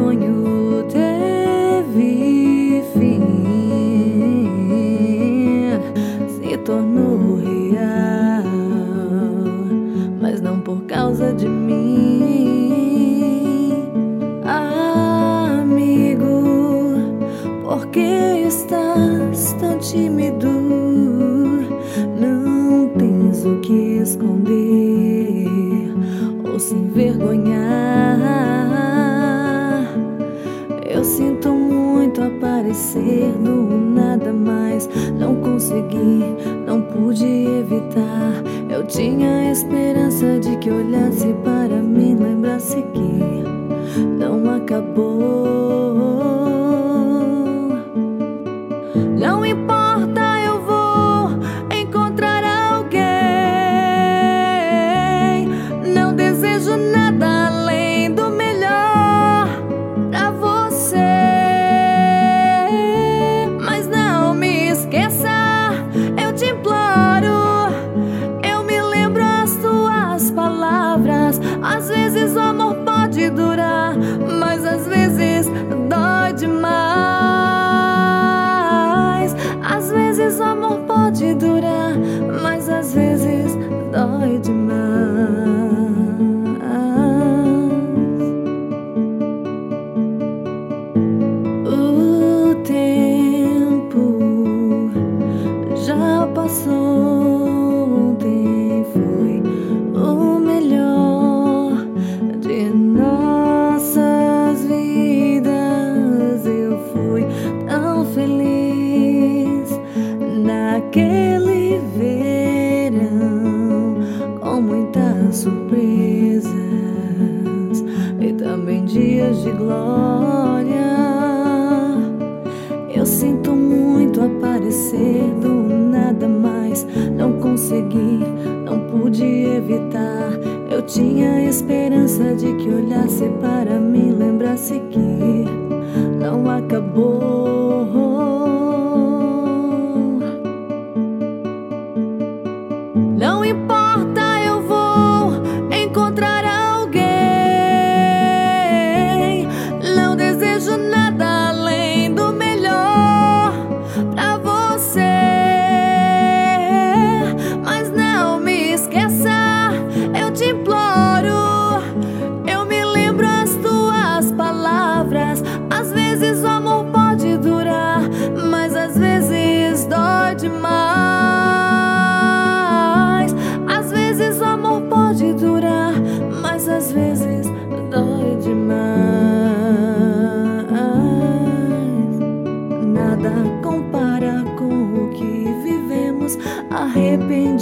sonho teve fim, se tornou real, mas não por causa de mim. Amigo, por que estás tão tímido? Não tens o que esconder ou se envergonhar. Sinto muito aparecer no nada mais. Não consegui, não pude evitar. Eu tinha esperança de que olhasse para mim, lembrasse que não acabou. pode doer. naquele verão com muitas surpresas e também dias de glória. Eu sinto muito aparecer do nada mais, não consegui, não pude evitar. Eu tinha esperança de que olhasse para mim, lembrasse que não acabou. importa.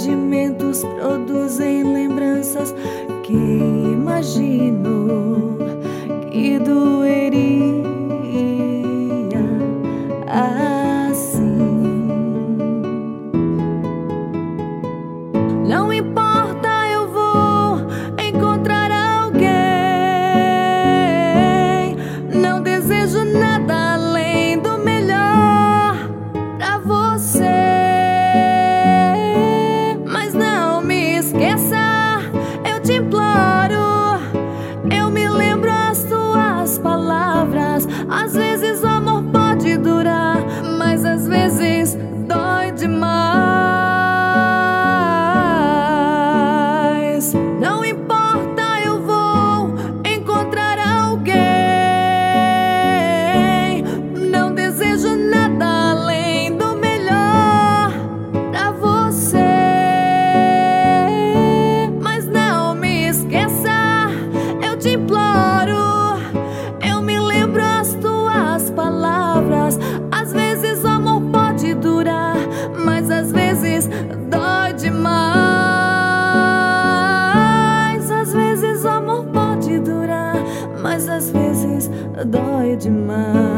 sentimentos produzem lembranças que imagino que doeria assim. demais.